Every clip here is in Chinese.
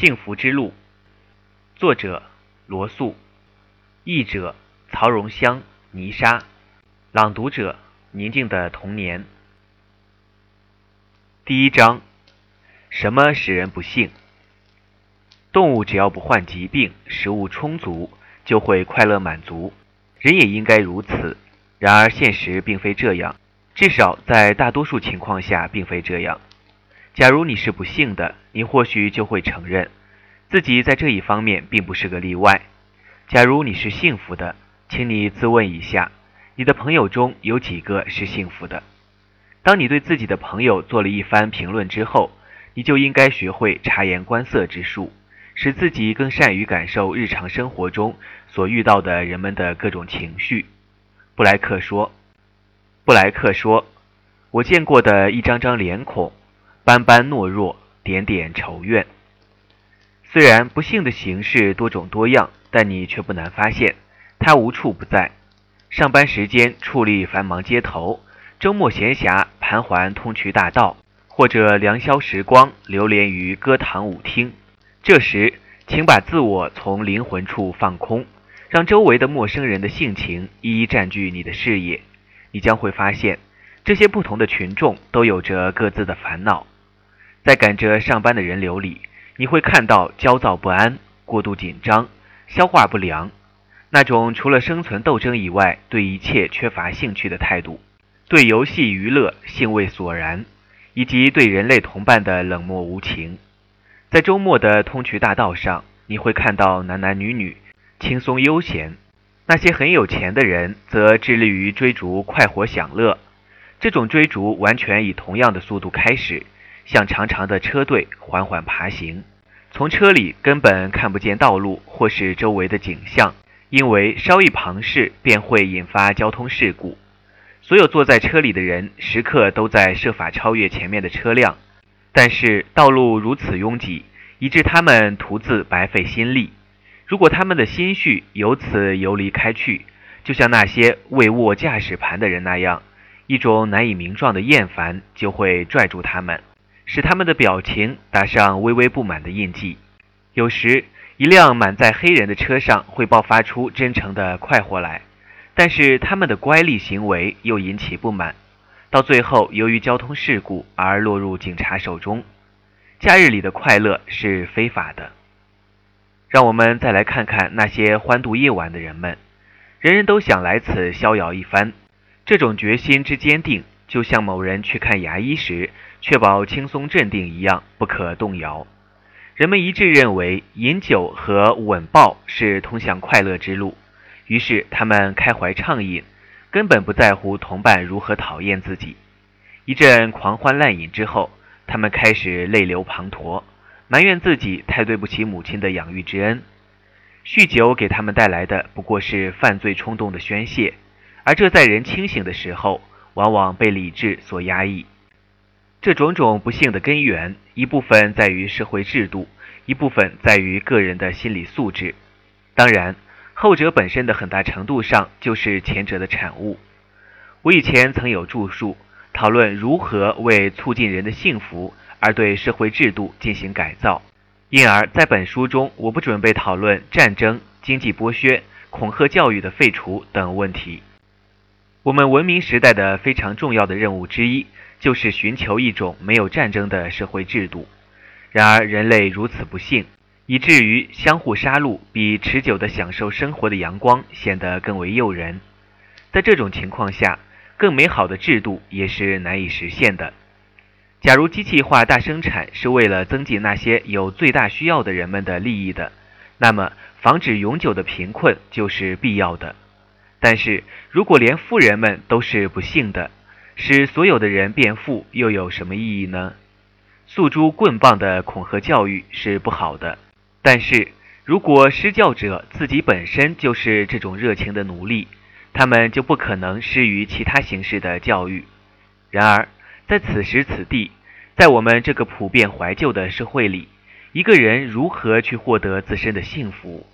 幸福之路，作者罗素，译者曹荣香、泥沙，朗读者宁静的童年。第一章：什么使人不幸？动物只要不患疾病，食物充足，就会快乐满足。人也应该如此。然而现实并非这样，至少在大多数情况下并非这样。假如你是不幸的，你或许就会承认自己在这一方面并不是个例外。假如你是幸福的，请你自问一下，你的朋友中有几个是幸福的？当你对自己的朋友做了一番评论之后，你就应该学会察言观色之术，使自己更善于感受日常生活中所遇到的人们的各种情绪。布莱克说：“布莱克说，我见过的一张张脸孔。”斑斑懦弱，点点愁怨。虽然不幸的形式多种多样，但你却不难发现，它无处不在。上班时间矗立繁忙街头，周末闲暇盘桓通衢大道，或者良宵时光流连于歌堂舞厅。这时，请把自我从灵魂处放空，让周围的陌生人的性情一一占据你的视野。你将会发现，这些不同的群众都有着各自的烦恼。在赶着上班的人流里，你会看到焦躁不安、过度紧张、消化不良，那种除了生存斗争以外对一切缺乏兴趣的态度，对游戏娱乐兴味索然，以及对人类同伴的冷漠无情。在周末的通衢大道上，你会看到男男女女轻松悠闲，那些很有钱的人则致力于追逐快活享乐。这种追逐完全以同样的速度开始。像长长的车队缓缓爬行，从车里根本看不见道路或是周围的景象，因为稍一旁视便会引发交通事故。所有坐在车里的人时刻都在设法超越前面的车辆，但是道路如此拥挤，以致他们徒自白费心力。如果他们的心绪由此游离开去，就像那些未握驾驶盘的人那样，一种难以名状的厌烦就会拽住他们。使他们的表情打上微微不满的印记。有时，一辆满载黑人的车上会爆发出真诚的快活来，但是他们的乖戾行为又引起不满，到最后由于交通事故而落入警察手中。假日里的快乐是非法的。让我们再来看看那些欢度夜晚的人们，人人都想来此逍遥一番。这种决心之坚定，就像某人去看牙医时。确保轻松镇定一样不可动摇。人们一致认为饮酒和吻抱是通向快乐之路，于是他们开怀畅饮，根本不在乎同伴如何讨厌自己。一阵狂欢滥饮之后，他们开始泪流滂沱，埋怨自己太对不起母亲的养育之恩。酗酒给他们带来的不过是犯罪冲动的宣泄，而这在人清醒的时候，往往被理智所压抑。这种种不幸的根源，一部分在于社会制度，一部分在于个人的心理素质。当然，后者本身的很大程度上就是前者的产物。我以前曾有著述讨论如何为促进人的幸福而对社会制度进行改造，因而在本书中，我不准备讨论战争、经济剥削、恐吓教育的废除等问题。我们文明时代的非常重要的任务之一。就是寻求一种没有战争的社会制度。然而，人类如此不幸，以至于相互杀戮比持久的享受生活的阳光显得更为诱人。在这种情况下，更美好的制度也是难以实现的。假如机器化大生产是为了增进那些有最大需要的人们的利益的，那么防止永久的贫困就是必要的。但是如果连富人们都是不幸的，使所有的人变富又有什么意义呢？诉诸棍棒的恐吓教育是不好的，但是如果施教者自己本身就是这种热情的奴隶，他们就不可能施于其他形式的教育。然而，在此时此地，在我们这个普遍怀旧的社会里，一个人如何去获得自身的幸福？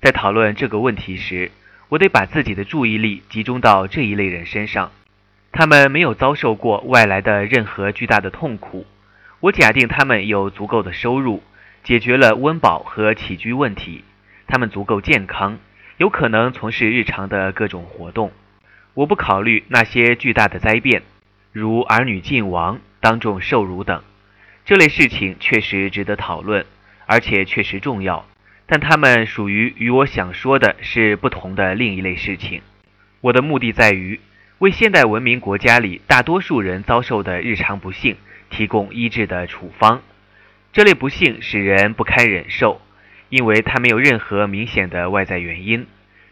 在讨论这个问题时，我得把自己的注意力集中到这一类人身上。他们没有遭受过外来的任何巨大的痛苦。我假定他们有足够的收入，解决了温饱和起居问题，他们足够健康，有可能从事日常的各种活动。我不考虑那些巨大的灾变，如儿女尽亡、当众受辱等，这类事情确实值得讨论，而且确实重要。但它们属于与我想说的是不同的另一类事情。我的目的在于为现代文明国家里大多数人遭受的日常不幸提供医治的处方。这类不幸使人不堪忍受，因为它没有任何明显的外在原因。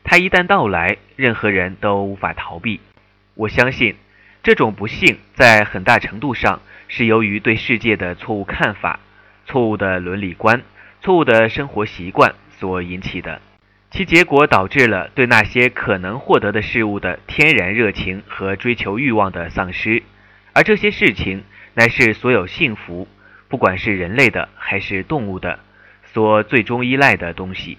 它一旦到来，任何人都无法逃避。我相信，这种不幸在很大程度上是由于对世界的错误看法、错误的伦理观、错误的生活习惯所引起的。其结果导致了对那些可能获得的事物的天然热情和追求欲望的丧失，而这些事情乃是所有幸福。不管是人类的还是动物的，所最终依赖的东西，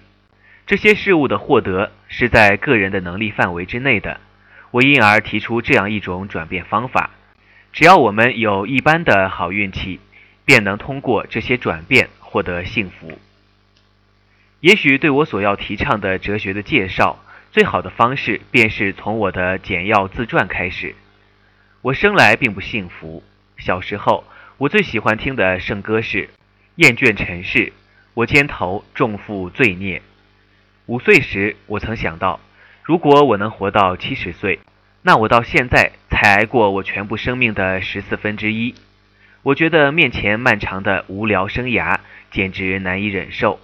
这些事物的获得是在个人的能力范围之内的。我因而提出这样一种转变方法：只要我们有一般的好运气，便能通过这些转变获得幸福。也许对我所要提倡的哲学的介绍，最好的方式便是从我的简要自传开始。我生来并不幸福，小时候。我最喜欢听的圣歌是《厌倦尘世，我肩头重负罪孽》。五岁时，我曾想到，如果我能活到七十岁，那我到现在才挨过我全部生命的十四分之一。我觉得面前漫长的无聊生涯简直难以忍受。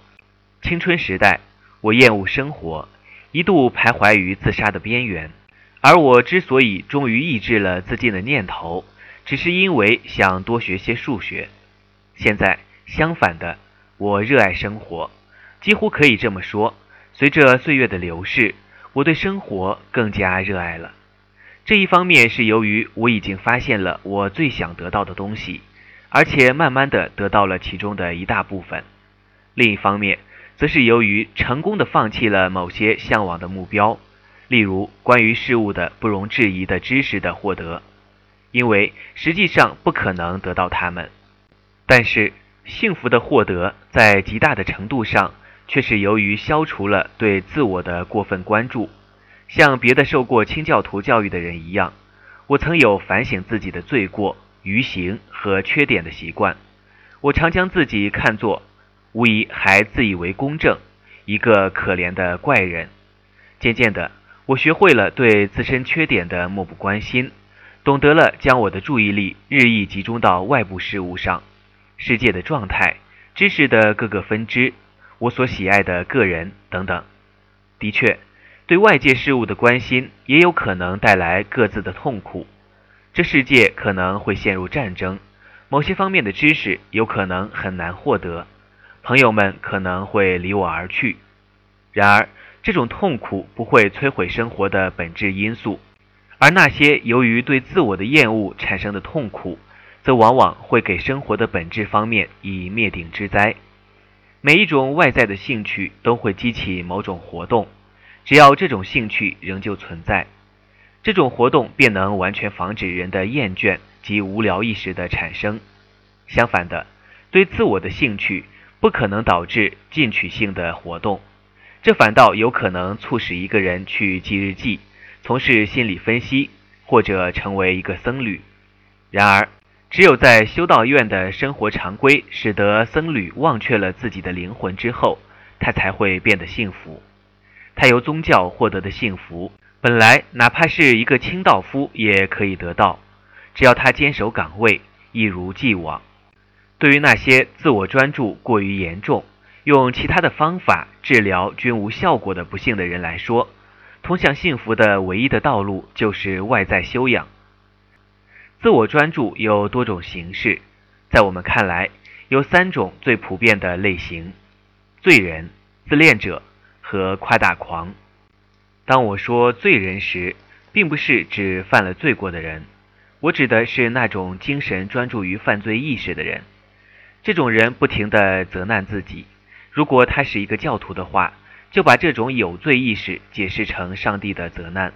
青春时代，我厌恶生活，一度徘徊于自杀的边缘。而我之所以终于抑制了自尽的念头，只是因为想多学些数学。现在相反的，我热爱生活，几乎可以这么说。随着岁月的流逝，我对生活更加热爱了。这一方面是由于我已经发现了我最想得到的东西，而且慢慢的得到了其中的一大部分；另一方面，则是由于成功的放弃了某些向往的目标，例如关于事物的不容置疑的知识的获得。因为实际上不可能得到它们，但是幸福的获得在极大的程度上却是由于消除了对自我的过分关注。像别的受过清教徒教育的人一样，我曾有反省自己的罪过、愚行和缺点的习惯。我常将自己看作无疑还自以为公正，一个可怜的怪人。渐渐的，我学会了对自身缺点的漠不关心。懂得了将我的注意力日益集中到外部事物上，世界的状态、知识的各个分支、我所喜爱的个人等等。的确，对外界事物的关心也有可能带来各自的痛苦。这世界可能会陷入战争，某些方面的知识有可能很难获得，朋友们可能会离我而去。然而，这种痛苦不会摧毁生活的本质因素。而那些由于对自我的厌恶产生的痛苦，则往往会给生活的本质方面以灭顶之灾。每一种外在的兴趣都会激起某种活动，只要这种兴趣仍旧存在，这种活动便能完全防止人的厌倦及无聊意识的产生。相反的，对自我的兴趣不可能导致进取性的活动，这反倒有可能促使一个人去记日记。从事心理分析，或者成为一个僧侣。然而，只有在修道院的生活常规使得僧侣忘却了自己的灵魂之后，他才会变得幸福。他由宗教获得的幸福，本来哪怕是一个清道夫也可以得到，只要他坚守岗位，一如既往。对于那些自我专注过于严重，用其他的方法治疗均无效果的不幸的人来说，通向幸福的唯一的道路就是外在修养。自我专注有多种形式，在我们看来，有三种最普遍的类型：罪人、自恋者和夸大狂。当我说罪人时，并不是指犯了罪过的人，我指的是那种精神专注于犯罪意识的人。这种人不停地责难自己。如果他是一个教徒的话。就把这种有罪意识解释成上帝的责难，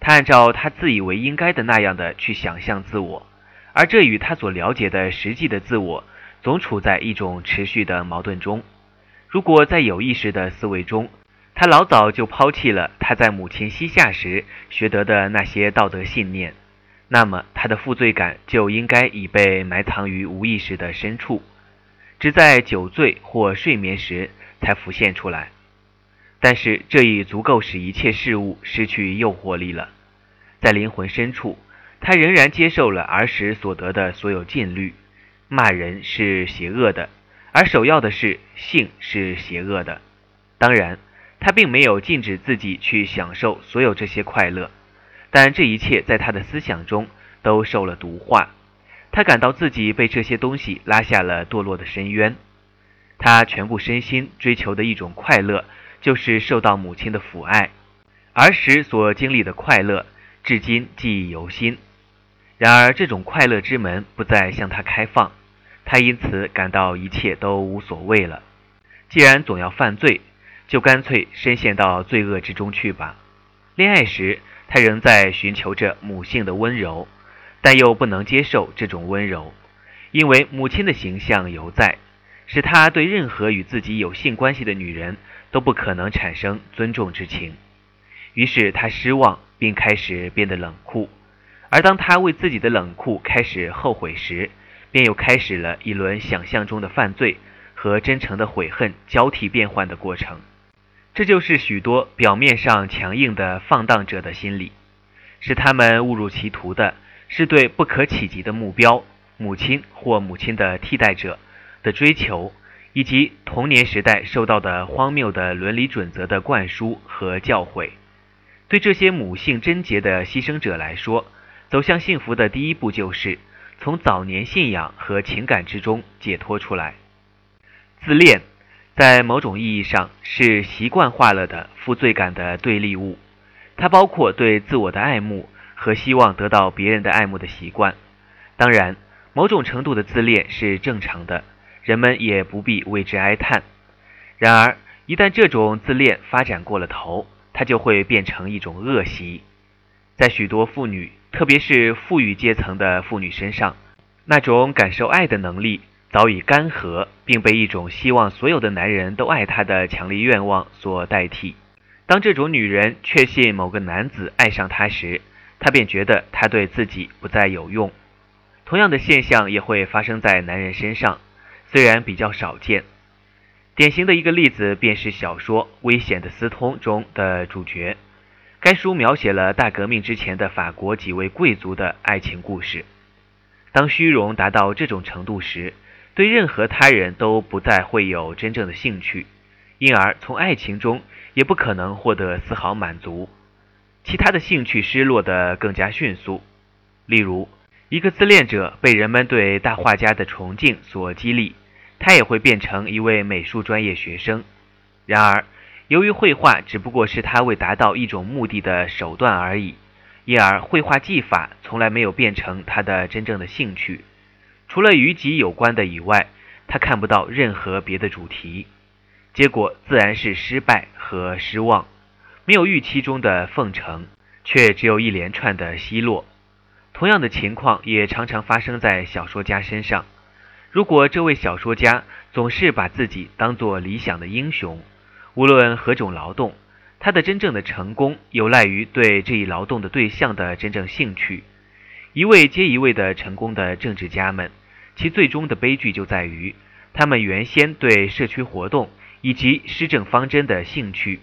他按照他自以为应该的那样的去想象自我，而这与他所了解的实际的自我总处在一种持续的矛盾中。如果在有意识的思维中，他老早就抛弃了他在母亲膝下时学得的那些道德信念，那么他的负罪感就应该已被埋藏于无意识的深处，只在酒醉或睡眠时才浮现出来。但是这已足够使一切事物失去诱惑力了。在灵魂深处，他仍然接受了儿时所得的所有禁律：骂人是邪恶的。而首要的是，性是邪恶的。当然，他并没有禁止自己去享受所有这些快乐，但这一切在他的思想中都受了毒化。他感到自己被这些东西拉下了堕落的深渊。他全部身心追求的一种快乐，就是受到母亲的抚爱。儿时所经历的快乐，至今记忆犹新。然而，这种快乐之门不再向他开放。他因此感到一切都无所谓了。既然总要犯罪，就干脆深陷到罪恶之中去吧。恋爱时，他仍在寻求着母性的温柔，但又不能接受这种温柔，因为母亲的形象犹在，使他对任何与自己有性关系的女人都不可能产生尊重之情。于是他失望，并开始变得冷酷。而当他为自己的冷酷开始后悔时，便又开始了一轮想象中的犯罪和真诚的悔恨交替变换的过程。这就是许多表面上强硬的放荡者的心理，使他们误入歧途的是对不可企及的目标——母亲或母亲的替代者的追求，以及童年时代受到的荒谬的伦理准则的灌输和教诲。对这些母性贞洁的牺牲者来说，走向幸福的第一步就是。从早年信仰和情感之中解脱出来。自恋，在某种意义上是习惯化了的负罪感的对立物。它包括对自我的爱慕和希望得到别人的爱慕的习惯。当然，某种程度的自恋是正常的，人们也不必为之哀叹。然而，一旦这种自恋发展过了头，它就会变成一种恶习。在许多妇女。特别是富裕阶层的妇女身上，那种感受爱的能力早已干涸，并被一种希望所有的男人都爱她的强烈愿望所代替。当这种女人确信某个男子爱上她时，他便觉得他对自己不再有用。同样的现象也会发生在男人身上，虽然比较少见。典型的一个例子便是小说《危险的私通》中的主角。该书描写了大革命之前的法国几位贵族的爱情故事。当虚荣达到这种程度时，对任何他人都不再会有真正的兴趣，因而从爱情中也不可能获得丝毫满足。其他的兴趣失落得更加迅速。例如，一个自恋者被人们对大画家的崇敬所激励，他也会变成一位美术专业学生。然而，由于绘画只不过是他为达到一种目的的手段而已，因而绘画技法从来没有变成他的真正的兴趣。除了与己有关的以外，他看不到任何别的主题。结果自然是失败和失望，没有预期中的奉承，却只有一连串的奚落。同样的情况也常常发生在小说家身上。如果这位小说家总是把自己当作理想的英雄，无论何种劳动，他的真正的成功有赖于对这一劳动的对象的真正兴趣。一位接一位的成功的政治家们，其最终的悲剧就在于，他们原先对社区活动以及施政方针的兴趣，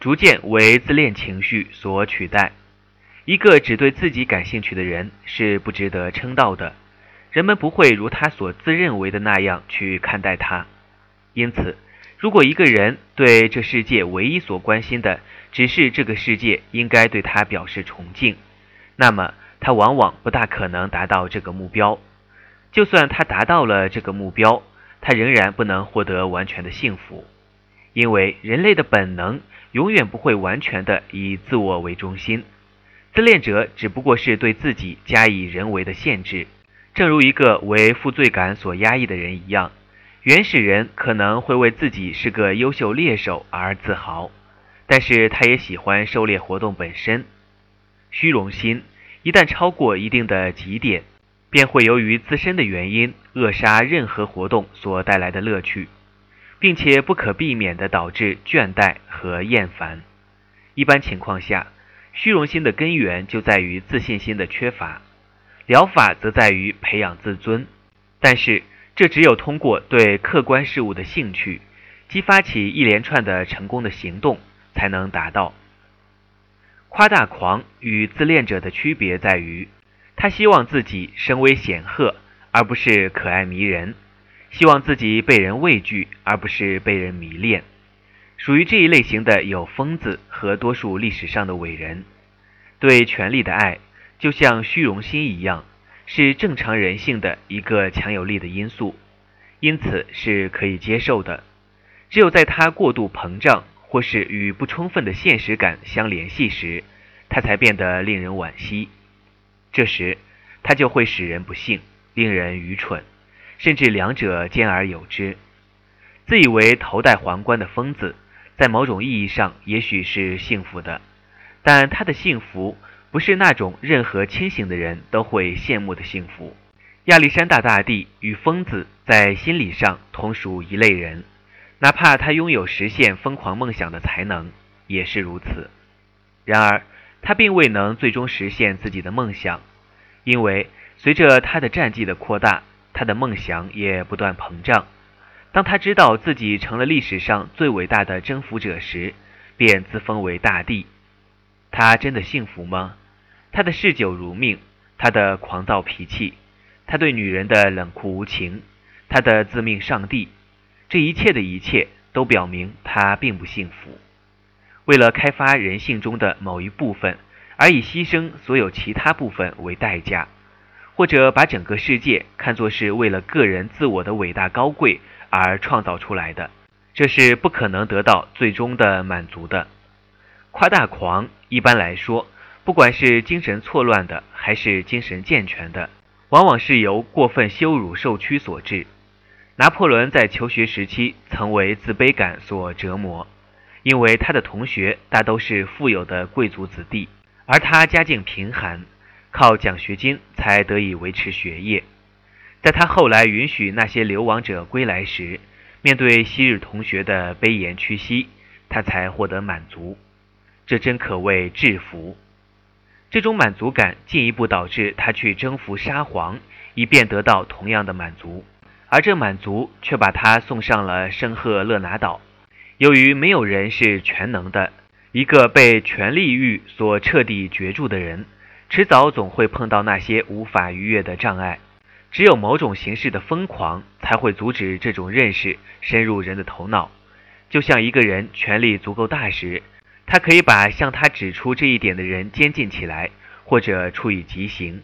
逐渐为自恋情绪所取代。一个只对自己感兴趣的人是不值得称道的，人们不会如他所自认为的那样去看待他，因此。如果一个人对这世界唯一所关心的只是这个世界应该对他表示崇敬，那么他往往不大可能达到这个目标。就算他达到了这个目标，他仍然不能获得完全的幸福，因为人类的本能永远不会完全的以自我为中心。自恋者只不过是对自己加以人为的限制，正如一个为负罪感所压抑的人一样。原始人可能会为自己是个优秀猎手而自豪，但是他也喜欢狩猎活动本身。虚荣心一旦超过一定的极点，便会由于自身的原因扼杀任何活动所带来的乐趣，并且不可避免地导致倦怠和厌烦。一般情况下，虚荣心的根源就在于自信心的缺乏，疗法则在于培养自尊。但是，这只有通过对客观事物的兴趣，激发起一连串的成功的行动，才能达到。夸大狂与自恋者的区别在于。他希望自己声威显赫，而不是可爱迷人；希望自己被人畏惧，而不是被人迷恋。属于这一类型的有疯子和多数历史上的伟人。对权力的爱，就像虚荣心一样，是正常人性的一个强有力的因素，因此是可以接受的。只有在他过度膨胀，或是与不充分的现实感相联系时，他才变得令人惋惜。这时，他就会使人不幸，令人愚蠢，甚至两者兼而有之。自以为头戴皇冠的疯子，在某种意义上也许是幸福的，但他的幸福不是那种任何清醒的人都会羡慕的幸福。亚历山大大帝与疯子在心理上同属一类人，哪怕他拥有实现疯狂梦想的才能，也是如此。然而，他并未能最终实现自己的梦想，因为随着他的战绩的扩大，他的梦想也不断膨胀。当他知道自己成了历史上最伟大的征服者时，便自封为大帝。他真的幸福吗？他的嗜酒如命，他的狂躁脾气，他对女人的冷酷无情，他的自命上帝，这一切的一切都表明他并不幸福。为了开发人性中的某一部分，而以牺牲所有其他部分为代价，或者把整个世界看作是为了个人自我的伟大高贵而创造出来的，这是不可能得到最终的满足的。夸大狂一般来说，不管是精神错乱的还是精神健全的，往往是由过分羞辱受屈所致。拿破仑在求学时期曾为自卑感所折磨。因为他的同学大都是富有的贵族子弟，而他家境贫寒，靠奖学金才得以维持学业。在他后来允许那些流亡者归来时，面对昔日同学的卑言屈膝，他才获得满足。这真可谓制服。这种满足感进一步导致他去征服沙皇，以便得到同样的满足，而这满足却把他送上了圣赫勒拿岛。由于没有人是全能的，一个被权力欲所彻底攫住的人，迟早总会碰到那些无法逾越的障碍。只有某种形式的疯狂，才会阻止这种认识深入人的头脑。就像一个人权力足够大时，他可以把向他指出这一点的人监禁起来，或者处以极刑。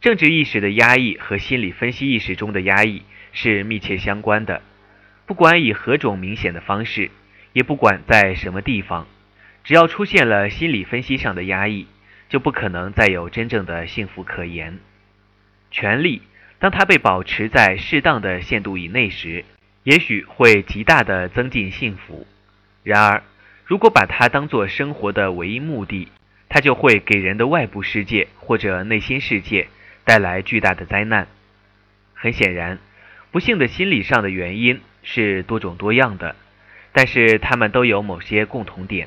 政治意识的压抑和心理分析意识中的压抑是密切相关的。不管以何种明显的方式，也不管在什么地方，只要出现了心理分析上的压抑，就不可能再有真正的幸福可言。权力，当它被保持在适当的限度以内时，也许会极大的增进幸福。然而，如果把它当作生活的唯一目的，它就会给人的外部世界或者内心世界带来巨大的灾难。很显然，不幸的心理上的原因。是多种多样的，但是它们都有某些共同点。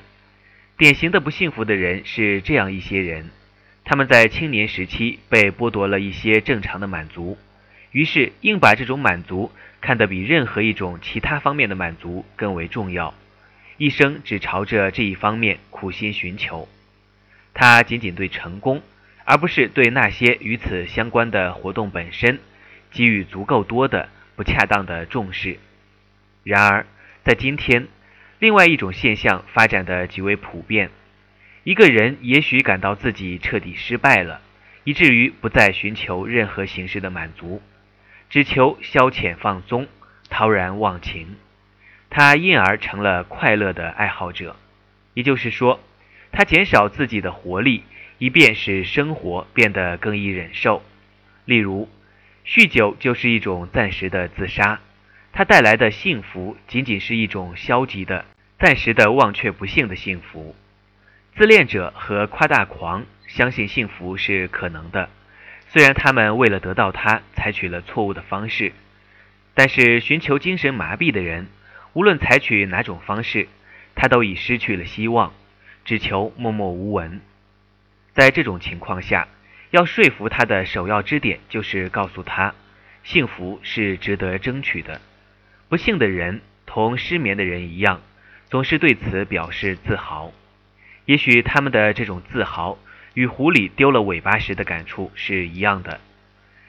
典型的不幸福的人是这样一些人：他们在青年时期被剥夺了一些正常的满足，于是硬把这种满足看得比任何一种其他方面的满足更为重要，一生只朝着这一方面苦心寻求。他仅仅对成功，而不是对那些与此相关的活动本身，给予足够多的不恰当的重视。然而，在今天，另外一种现象发展的极为普遍。一个人也许感到自己彻底失败了，以至于不再寻求任何形式的满足，只求消遣放松、陶然忘情。他因而成了快乐的爱好者，也就是说，他减少自己的活力，以便使生活变得更易忍受。例如，酗酒就是一种暂时的自杀。它带来的幸福仅仅是一种消极的、暂时的忘却不幸的幸福。自恋者和夸大狂相信幸福是可能的，虽然他们为了得到它采取了错误的方式，但是寻求精神麻痹的人，无论采取哪种方式，他都已失去了希望，只求默默无闻。在这种情况下，要说服他的首要支点就是告诉他，幸福是值得争取的。不幸的人同失眠的人一样，总是对此表示自豪。也许他们的这种自豪。与狐狸丢了尾巴时的感触是一样的。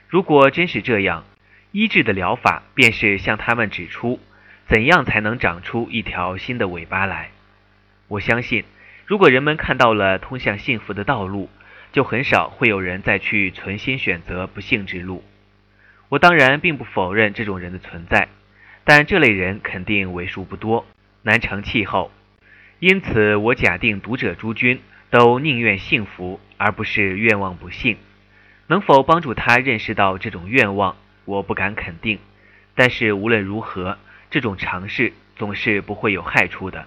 如果真是这样，医治的疗法便是向他们指出怎样才能长出一条新的尾巴来。我相信，如果人们看到了通向幸福的道路，就很少会有人再去存心选择不幸之路。我当然并不否认这种人的存在，但这类人肯定为数不多，难成气候。因此，我假定读者诸君。都宁愿幸福，而不是愿望不幸。能否帮助他认识到这种愿望，我不敢肯定。但是无论如何，这种尝试总是不会有害处的。